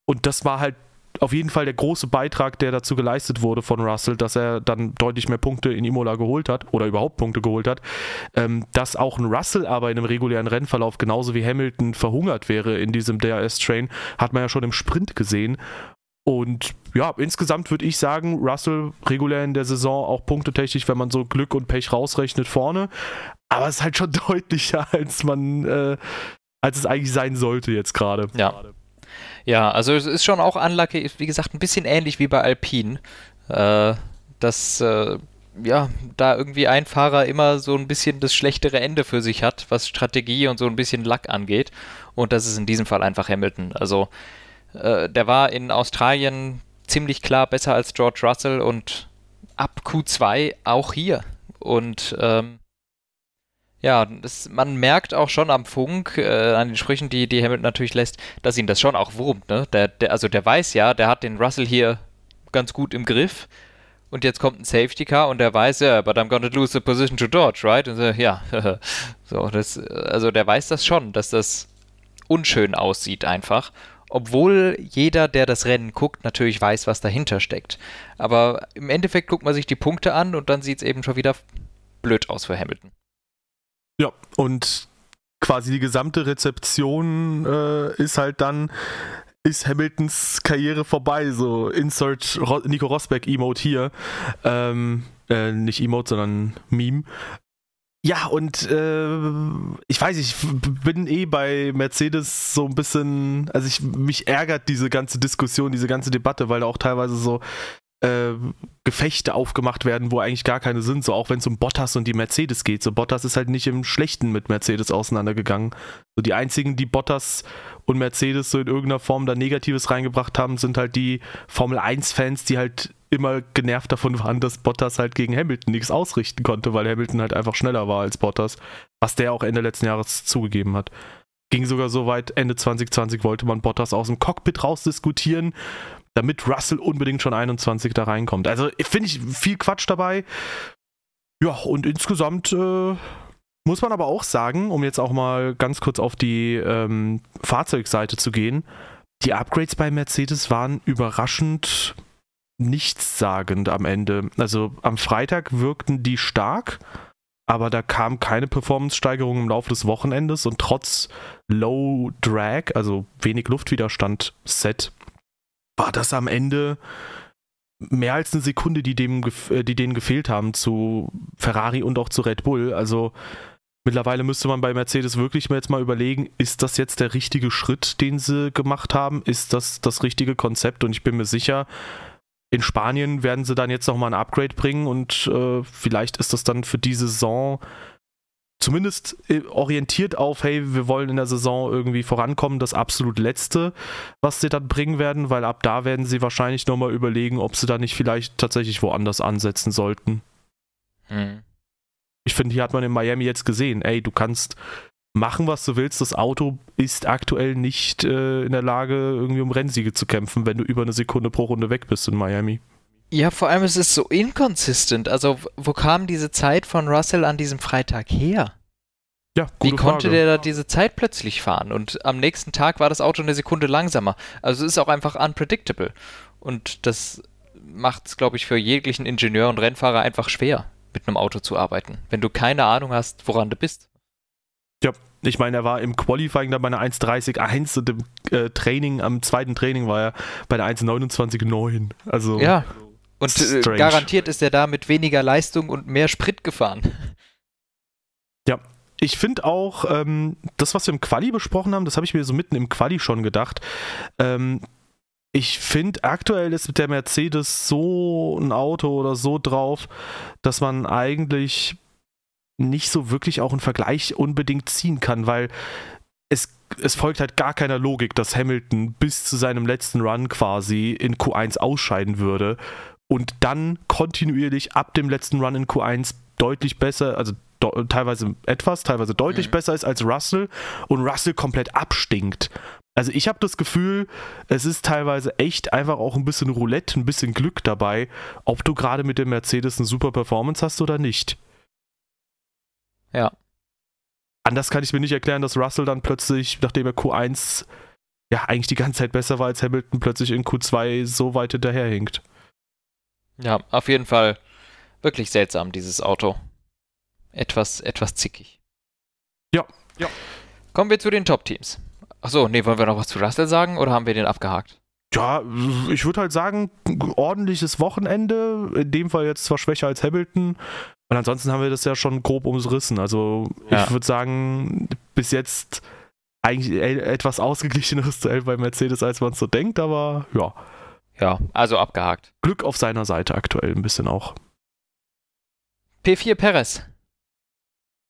Speaker 2: und das war halt auf jeden Fall der große Beitrag, der dazu geleistet wurde von Russell, dass er dann deutlich mehr Punkte in Imola geholt hat oder überhaupt Punkte geholt hat. Ähm, dass auch ein Russell aber in einem regulären Rennverlauf genauso wie Hamilton verhungert wäre in diesem DRS-Train, hat man ja schon im Sprint gesehen. Und ja, insgesamt würde ich sagen, Russell regulär in der Saison auch punktetechnisch, wenn man so Glück und Pech rausrechnet, vorne. Aber es ist halt schon deutlicher, als man, äh, als es eigentlich sein sollte jetzt gerade.
Speaker 1: Ja. Ja, also es ist schon auch unlucky, wie gesagt, ein bisschen ähnlich wie bei Alpine, äh, dass äh, ja, da irgendwie ein Fahrer immer so ein bisschen das schlechtere Ende für sich hat, was Strategie und so ein bisschen Luck angeht. Und das ist in diesem Fall einfach Hamilton. Also äh, der war in Australien ziemlich klar besser als George Russell und ab Q2 auch hier. Und ähm, ja, das, man merkt auch schon am Funk, äh, an den Sprüchen, die, die Hamilton natürlich lässt, dass ihn das schon auch wurmt. Ne? Der, der, also der weiß ja, der hat den Russell hier ganz gut im Griff. Und jetzt kommt ein Safety Car und der weiß, ja, but I'm gonna lose the position to George, right? Und so, ja, so, das, also der weiß das schon, dass das unschön aussieht einfach. Obwohl jeder, der das Rennen guckt, natürlich weiß, was dahinter steckt. Aber im Endeffekt guckt man sich die Punkte an und dann sieht es eben schon wieder blöd aus für Hamilton.
Speaker 2: Ja, und quasi die gesamte Rezeption äh, ist halt dann, ist Hamiltons Karriere vorbei. So, insert Ro Nico Rosberg Emote hier. Ähm, äh, nicht Emote, sondern Meme. Ja, und äh, ich weiß, ich bin eh bei Mercedes so ein bisschen, also ich mich ärgert diese ganze Diskussion, diese ganze Debatte, weil da auch teilweise so äh, Gefechte aufgemacht werden, wo eigentlich gar keine sind, so auch wenn es um Bottas und die Mercedes geht. So Bottas ist halt nicht im Schlechten mit Mercedes auseinandergegangen. So die einzigen, die Bottas und Mercedes so in irgendeiner Form da Negatives reingebracht haben, sind halt die Formel 1-Fans, die halt immer genervt davon waren, dass Bottas halt gegen Hamilton nichts ausrichten konnte, weil Hamilton halt einfach schneller war als Bottas, was der auch Ende letzten Jahres zugegeben hat. Ging sogar so weit, Ende 2020 wollte man Bottas aus dem Cockpit rausdiskutieren, damit Russell unbedingt schon 21 da reinkommt. Also finde ich viel Quatsch dabei. Ja, und insgesamt äh, muss man aber auch sagen, um jetzt auch mal ganz kurz auf die ähm, Fahrzeugseite zu gehen, die Upgrades bei Mercedes waren überraschend nichtssagend am Ende. Also am Freitag wirkten die stark, aber da kam keine Performance-Steigerung im Laufe des Wochenendes und trotz Low Drag, also wenig Luftwiderstand Set, war das am Ende mehr als eine Sekunde, die, dem, äh, die denen gefehlt haben zu Ferrari und auch zu Red Bull. Also mittlerweile müsste man bei Mercedes wirklich mal jetzt mal überlegen, ist das jetzt der richtige Schritt, den sie gemacht haben? Ist das das richtige Konzept? Und ich bin mir sicher, in Spanien werden sie dann jetzt nochmal ein Upgrade bringen und äh, vielleicht ist das dann für die Saison zumindest äh, orientiert auf, hey, wir wollen in der Saison irgendwie vorankommen, das absolut letzte, was sie dann bringen werden, weil ab da werden sie wahrscheinlich nochmal überlegen, ob sie da nicht vielleicht tatsächlich woanders ansetzen sollten. Hm. Ich finde, hier hat man in Miami jetzt gesehen, ey, du kannst machen, was du willst. Das Auto ist aktuell nicht äh, in der Lage, irgendwie um Rennsiege zu kämpfen, wenn du über eine Sekunde pro Runde weg bist in Miami.
Speaker 1: Ja, vor allem ist es so inconsistent. Also, wo kam diese Zeit von Russell an diesem Freitag her? Ja, gute Wie konnte Frage. der da diese Zeit plötzlich fahren? Und am nächsten Tag war das Auto eine Sekunde langsamer. Also es ist auch einfach unpredictable. Und das macht es, glaube ich, für jeglichen Ingenieur und Rennfahrer einfach schwer, mit einem Auto zu arbeiten, wenn du keine Ahnung hast, woran du bist.
Speaker 2: Ja, ich meine, er war im Qualifying dann bei einer 1.30.1 und im äh, Training, am zweiten Training war er bei der 1.29.9. Also.
Speaker 1: Ja, und äh, garantiert ist er da mit weniger Leistung und mehr Sprit gefahren.
Speaker 2: Ja, ich finde auch, ähm, das, was wir im Quali besprochen haben, das habe ich mir so mitten im Quali schon gedacht. Ähm, ich finde, aktuell ist mit der Mercedes so ein Auto oder so drauf, dass man eigentlich nicht so wirklich auch einen Vergleich unbedingt ziehen kann, weil es, es folgt halt gar keiner Logik, dass Hamilton bis zu seinem letzten Run quasi in Q1 ausscheiden würde und dann kontinuierlich ab dem letzten Run in Q1 deutlich besser, also teilweise etwas, teilweise deutlich mhm. besser ist als Russell und Russell komplett abstinkt. Also ich habe das Gefühl, es ist teilweise echt einfach auch ein bisschen Roulette, ein bisschen Glück dabei, ob du gerade mit dem Mercedes eine super Performance hast oder nicht.
Speaker 1: Ja.
Speaker 2: Anders kann ich mir nicht erklären, dass Russell dann plötzlich, nachdem er Q1 ja eigentlich die ganze Zeit besser war als Hamilton, plötzlich in Q2 so weit hinterherhinkt.
Speaker 1: Ja, auf jeden Fall wirklich seltsam, dieses Auto. Etwas, etwas zickig.
Speaker 2: Ja, ja.
Speaker 1: Kommen wir zu den Top-Teams. Achso, nee, wollen wir noch was zu Russell sagen oder haben wir den abgehakt?
Speaker 2: Ja, ich würde halt sagen, ordentliches Wochenende. In dem Fall jetzt zwar schwächer als Hamilton. Und ansonsten haben wir das ja schon grob umrissen. Also ja. ich würde sagen, bis jetzt eigentlich etwas ausgeglicheneres Duell bei Mercedes, als man es so denkt, aber ja.
Speaker 1: Ja, also abgehakt.
Speaker 2: Glück auf seiner Seite aktuell ein bisschen auch.
Speaker 1: P4 Perez.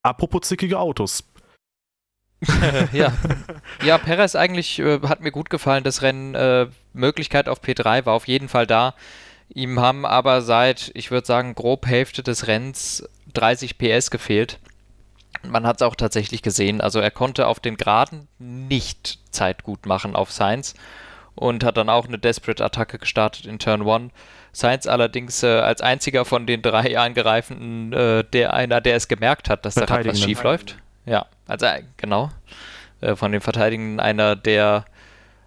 Speaker 2: Apropos zickige Autos.
Speaker 1: ja. ja, Perez eigentlich äh, hat mir gut gefallen. Das Rennen, äh, Möglichkeit auf P3 war auf jeden Fall da. Ihm haben aber seit, ich würde sagen, grob Hälfte des Rennens 30 PS gefehlt. Man hat es auch tatsächlich gesehen. Also er konnte auf den Geraden nicht Zeit gut machen auf Science und hat dann auch eine Desperate-Attacke gestartet in Turn 1. Science allerdings äh, als einziger von den drei Angereifenden, äh, der einer, der es gemerkt hat, dass da was schief läuft. Ja, also äh, genau. Von den Verteidigenden einer, der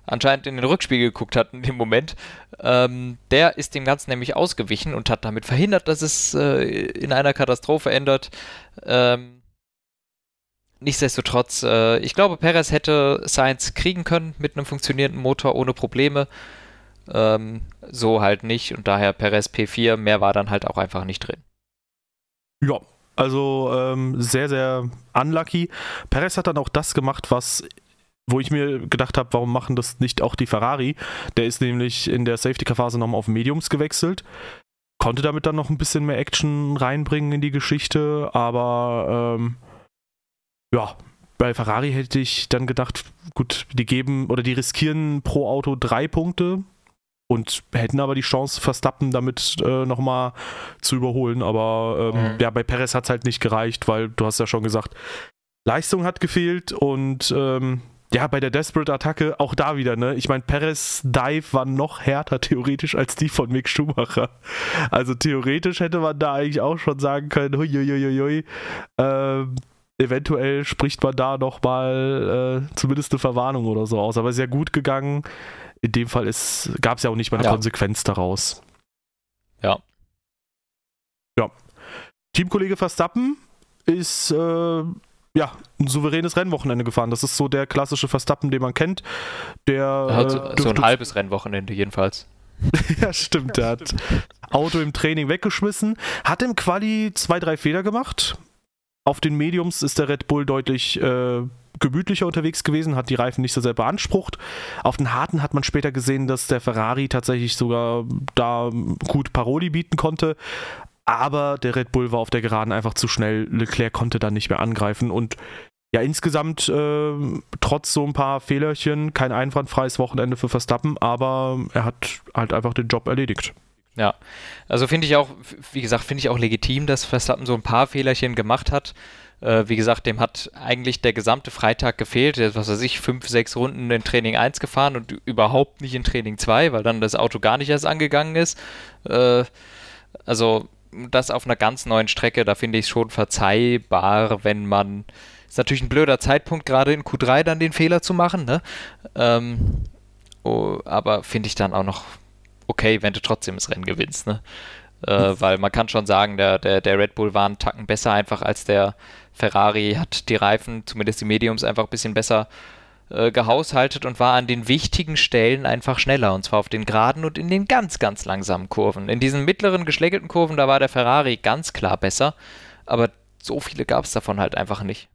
Speaker 1: anscheinend in den Rückspiegel geguckt hat in dem Moment. Ähm, der ist dem Ganzen nämlich ausgewichen und hat damit verhindert, dass es äh, in einer Katastrophe ändert. Ähm, nichtsdestotrotz, äh, ich glaube, Perez hätte Science kriegen können mit einem funktionierenden Motor ohne Probleme. Ähm, so halt nicht und daher Perez P4, mehr war dann halt auch einfach nicht drin.
Speaker 2: Ja, also ähm, sehr, sehr unlucky. Perez hat dann auch das gemacht, was wo ich mir gedacht habe, warum machen das nicht auch die Ferrari? Der ist nämlich in der Safety-Car-Phase nochmal auf Mediums gewechselt. Konnte damit dann noch ein bisschen mehr Action reinbringen in die Geschichte, aber ähm, ja, bei Ferrari hätte ich dann gedacht, gut, die geben oder die riskieren pro Auto drei Punkte und hätten aber die Chance, Verstappen damit äh, nochmal zu überholen. Aber ähm, mhm. ja, bei Perez hat es halt nicht gereicht, weil du hast ja schon gesagt, Leistung hat gefehlt und ähm, ja, bei der Desperate-Attacke auch da wieder, ne? Ich meine, Perez Dive war noch härter theoretisch als die von Mick Schumacher. Also theoretisch hätte man da eigentlich auch schon sagen können, huiuiuiui, ähm, eventuell spricht man da nochmal äh, zumindest eine Verwarnung oder so aus. Aber sehr gut gegangen. In dem Fall gab es ja auch nicht mal eine ja. Konsequenz daraus.
Speaker 1: Ja.
Speaker 2: Ja. Teamkollege Verstappen ist äh, ja, ein souveränes Rennwochenende gefahren. Das ist so der klassische Verstappen, den man kennt. Der
Speaker 1: hat so, äh, so ein halbes Rennwochenende jedenfalls.
Speaker 2: ja, stimmt. Der hat Auto im Training weggeschmissen, hat im Quali zwei, drei Fehler gemacht. Auf den Mediums ist der Red Bull deutlich äh, gemütlicher unterwegs gewesen, hat die Reifen nicht so sehr beansprucht. Auf den harten hat man später gesehen, dass der Ferrari tatsächlich sogar da gut Paroli bieten konnte aber der Red Bull war auf der Geraden einfach zu schnell. Leclerc konnte dann nicht mehr angreifen und ja, insgesamt äh, trotz so ein paar Fehlerchen kein einwandfreies Wochenende für Verstappen, aber er hat halt einfach den Job erledigt.
Speaker 1: Ja, also finde ich auch, wie gesagt, finde ich auch legitim, dass Verstappen so ein paar Fehlerchen gemacht hat. Äh, wie gesagt, dem hat eigentlich der gesamte Freitag gefehlt. Der ist, was weiß ich, fünf, sechs Runden in Training 1 gefahren und überhaupt nicht in Training 2, weil dann das Auto gar nicht erst angegangen ist. Äh, also das auf einer ganz neuen Strecke, da finde ich es schon verzeihbar, wenn man. Ist natürlich ein blöder Zeitpunkt, gerade in Q3 dann den Fehler zu machen, ne? Ähm, oh, aber finde ich dann auch noch okay, wenn du trotzdem das Rennen gewinnst, ne? Äh, weil man kann schon sagen, der, der, der Red Bull war einen Tacken besser einfach als der Ferrari, hat die Reifen, zumindest die Mediums, einfach ein bisschen besser äh, gehaushaltet und war an den wichtigen Stellen einfach schneller. Und zwar auf den geraden und in den ganz, ganz langsamen Kurven. In diesen mittleren geschlägelten Kurven, da war der Ferrari ganz klar besser. Aber so viele gab es davon halt einfach nicht.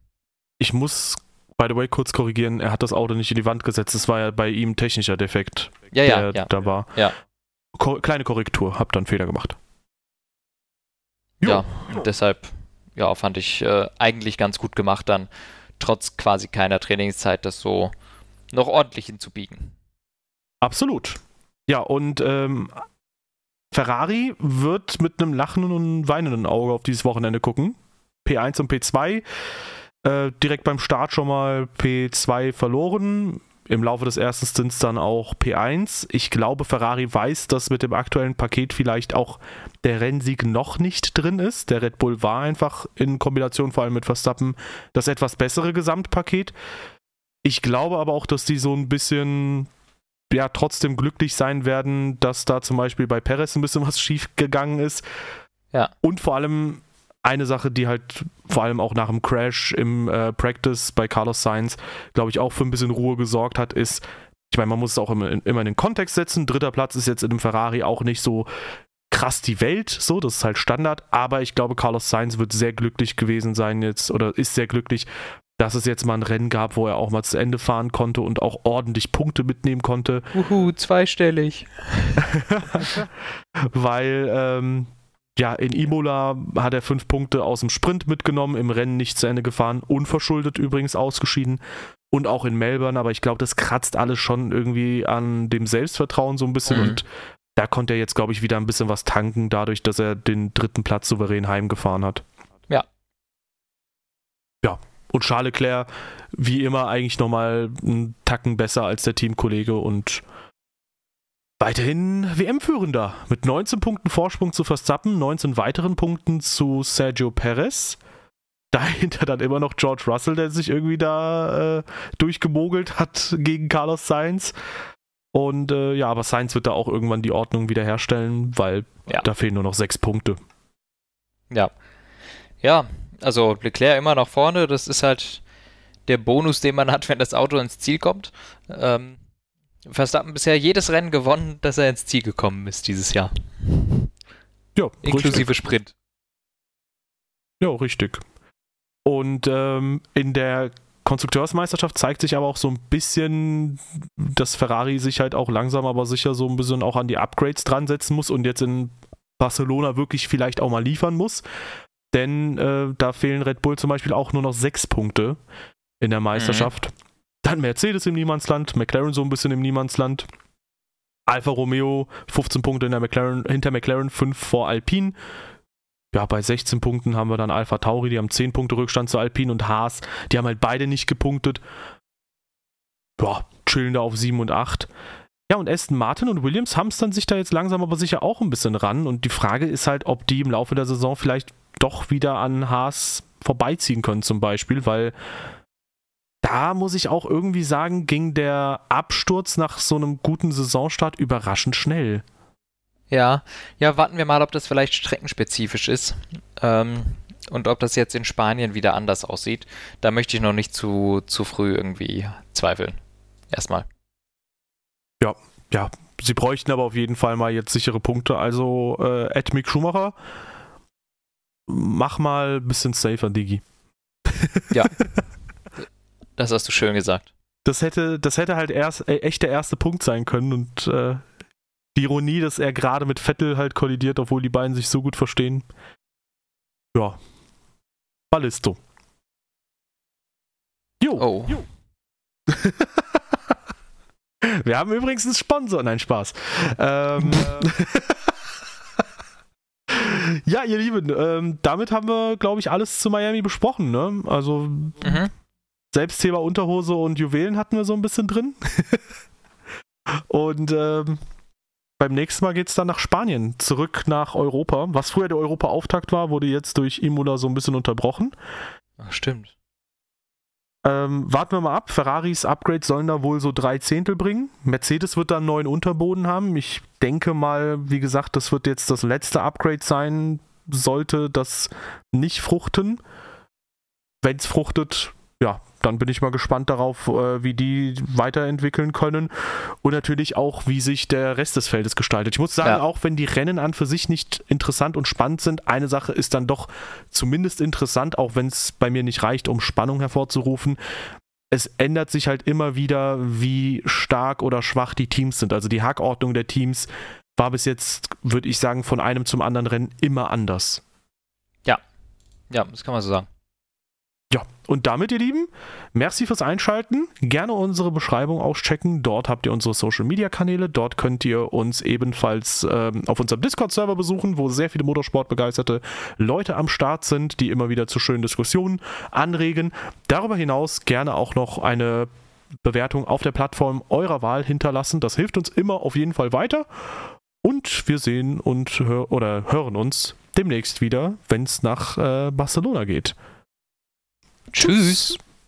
Speaker 2: Ich muss, by the way, kurz korrigieren. Er hat das Auto nicht in die Wand gesetzt. Es war ja bei ihm technischer Defekt,
Speaker 1: ja, ja,
Speaker 2: der
Speaker 1: ja.
Speaker 2: da war. Ko kleine Korrektur, hab dann Fehler gemacht.
Speaker 1: Jo. Ja, deshalb, ja, fand ich äh, eigentlich ganz gut gemacht dann trotz quasi keiner Trainingszeit das so noch ordentlich hinzubiegen.
Speaker 2: Absolut. Ja, und ähm, Ferrari wird mit einem lachenden und weinenden Auge auf dieses Wochenende gucken. P1 und P2. Äh, direkt beim Start schon mal P2 verloren im Laufe des ersten Stints dann auch P1. Ich glaube, Ferrari weiß, dass mit dem aktuellen Paket vielleicht auch der Rennsieg noch nicht drin ist. Der Red Bull war einfach in Kombination vor allem mit Verstappen das etwas bessere Gesamtpaket. Ich glaube aber auch, dass die so ein bisschen ja trotzdem glücklich sein werden, dass da zum Beispiel bei Perez ein bisschen was schief gegangen ist.
Speaker 1: Ja.
Speaker 2: Und vor allem eine Sache, die halt vor allem auch nach dem Crash im äh, Practice bei Carlos Sainz, glaube ich, auch für ein bisschen Ruhe gesorgt hat, ist, ich meine, man muss es auch immer, immer in den Kontext setzen. Dritter Platz ist jetzt in dem Ferrari auch nicht so krass die Welt, so, das ist halt Standard, aber ich glaube, Carlos Sainz wird sehr glücklich gewesen sein jetzt oder ist sehr glücklich, dass es jetzt mal ein Rennen gab, wo er auch mal zu Ende fahren konnte und auch ordentlich Punkte mitnehmen konnte.
Speaker 1: Uhu, zweistellig.
Speaker 2: Weil, ähm, ja, in Imola hat er fünf Punkte aus dem Sprint mitgenommen, im Rennen nicht zu Ende gefahren, unverschuldet übrigens ausgeschieden. Und auch in Melbourne, aber ich glaube, das kratzt alles schon irgendwie an dem Selbstvertrauen so ein bisschen mhm. und da konnte er jetzt, glaube ich, wieder ein bisschen was tanken, dadurch, dass er den dritten Platz souverän heimgefahren hat.
Speaker 1: Ja.
Speaker 2: Ja, und Charles Leclerc, wie immer, eigentlich nochmal einen Tacken besser als der Teamkollege und weiterhin WM-Führender. Mit 19 Punkten Vorsprung zu Verstappen, 19 weiteren Punkten zu Sergio Perez. Dahinter dann immer noch George Russell, der sich irgendwie da äh, durchgemogelt hat gegen Carlos Sainz. Und äh, ja, aber Sainz wird da auch irgendwann die Ordnung wiederherstellen, weil ja. da fehlen nur noch sechs Punkte.
Speaker 1: Ja. Ja, also Leclerc immer nach vorne, das ist halt der Bonus, den man hat, wenn das Auto ins Ziel kommt. Ähm, Verstappen bisher jedes Rennen gewonnen, dass er ins Ziel gekommen ist dieses Jahr.
Speaker 2: Ja,
Speaker 1: inklusive richtig. Sprint.
Speaker 2: Ja, richtig. Und ähm, in der Konstrukteursmeisterschaft zeigt sich aber auch so ein bisschen, dass Ferrari sich halt auch langsam aber sicher so ein bisschen auch an die Upgrades dran setzen muss und jetzt in Barcelona wirklich vielleicht auch mal liefern muss. Denn äh, da fehlen Red Bull zum Beispiel auch nur noch sechs Punkte in der Meisterschaft. Mhm. Dann Mercedes im Niemandsland, McLaren so ein bisschen im Niemandsland. Alfa Romeo 15 Punkte McLaren, hinter McLaren, 5 vor Alpine. Ja, bei 16 Punkten haben wir dann Alpha Tauri, die haben 10 Punkte Rückstand zu Alpine und Haas, die haben halt beide nicht gepunktet. Ja, chillen da auf 7 und 8. Ja, und Aston Martin und Williams haben es dann sich da jetzt langsam aber sicher auch ein bisschen ran. Und die Frage ist halt, ob die im Laufe der Saison vielleicht doch wieder an Haas vorbeiziehen können, zum Beispiel, weil da muss ich auch irgendwie sagen, ging der Absturz nach so einem guten Saisonstart überraschend schnell.
Speaker 1: Ja, ja, warten wir mal, ob das vielleicht streckenspezifisch ist. Ähm, und ob das jetzt in Spanien wieder anders aussieht. Da möchte ich noch nicht zu, zu früh irgendwie zweifeln. Erstmal.
Speaker 2: Ja, ja. Sie bräuchten aber auf jeden Fall mal jetzt sichere Punkte. Also, äh, Ed Mick Schumacher, mach mal ein bisschen safer, Digi.
Speaker 1: Ja. das hast du schön gesagt.
Speaker 2: Das hätte, das hätte halt erst, äh, echt der erste Punkt sein können und äh, die Ironie, dass er gerade mit Vettel halt kollidiert, obwohl die beiden sich so gut verstehen. Ja. Ballisto.
Speaker 1: Jo. Oh. Jo.
Speaker 2: Wir haben übrigens einen Sponsor. Nein, Spaß. Ähm, ja, ihr Lieben, ähm, damit haben wir, glaube ich, alles zu Miami besprochen. Ne? Also, mhm. Selbstthema Unterhose und Juwelen hatten wir so ein bisschen drin. und ähm, beim nächsten Mal geht es dann nach Spanien, zurück nach Europa. Was früher der Europa-Auftakt war, wurde jetzt durch Imola so ein bisschen unterbrochen.
Speaker 1: Ach, stimmt.
Speaker 2: Ähm, warten wir mal ab. Ferraris Upgrades sollen da wohl so drei Zehntel bringen. Mercedes wird da einen neuen Unterboden haben. Ich denke mal, wie gesagt, das wird jetzt das letzte Upgrade sein. Sollte das nicht fruchten. Wenn es fruchtet, ja, dann bin ich mal gespannt darauf, äh, wie die weiterentwickeln können und natürlich auch, wie sich der Rest des Feldes gestaltet. Ich muss sagen, ja. auch wenn die Rennen an für sich nicht interessant und spannend sind, eine Sache ist dann doch zumindest interessant, auch wenn es bei mir nicht reicht, um Spannung hervorzurufen. Es ändert sich halt immer wieder, wie stark oder schwach die Teams sind. Also die Hackordnung der Teams war bis jetzt, würde ich sagen, von einem zum anderen Rennen immer anders.
Speaker 1: Ja, ja, das kann man so sagen.
Speaker 2: Und damit, ihr Lieben, merci fürs Einschalten. Gerne unsere Beschreibung auschecken. Dort habt ihr unsere Social Media Kanäle. Dort könnt ihr uns ebenfalls ähm, auf unserem Discord-Server besuchen, wo sehr viele Motorsportbegeisterte Leute am Start sind, die immer wieder zu schönen Diskussionen anregen. Darüber hinaus gerne auch noch eine Bewertung auf der Plattform eurer Wahl hinterlassen. Das hilft uns immer auf jeden Fall weiter. Und wir sehen und hör oder hören uns demnächst wieder, wenn es nach äh, Barcelona geht.
Speaker 1: Tschüss.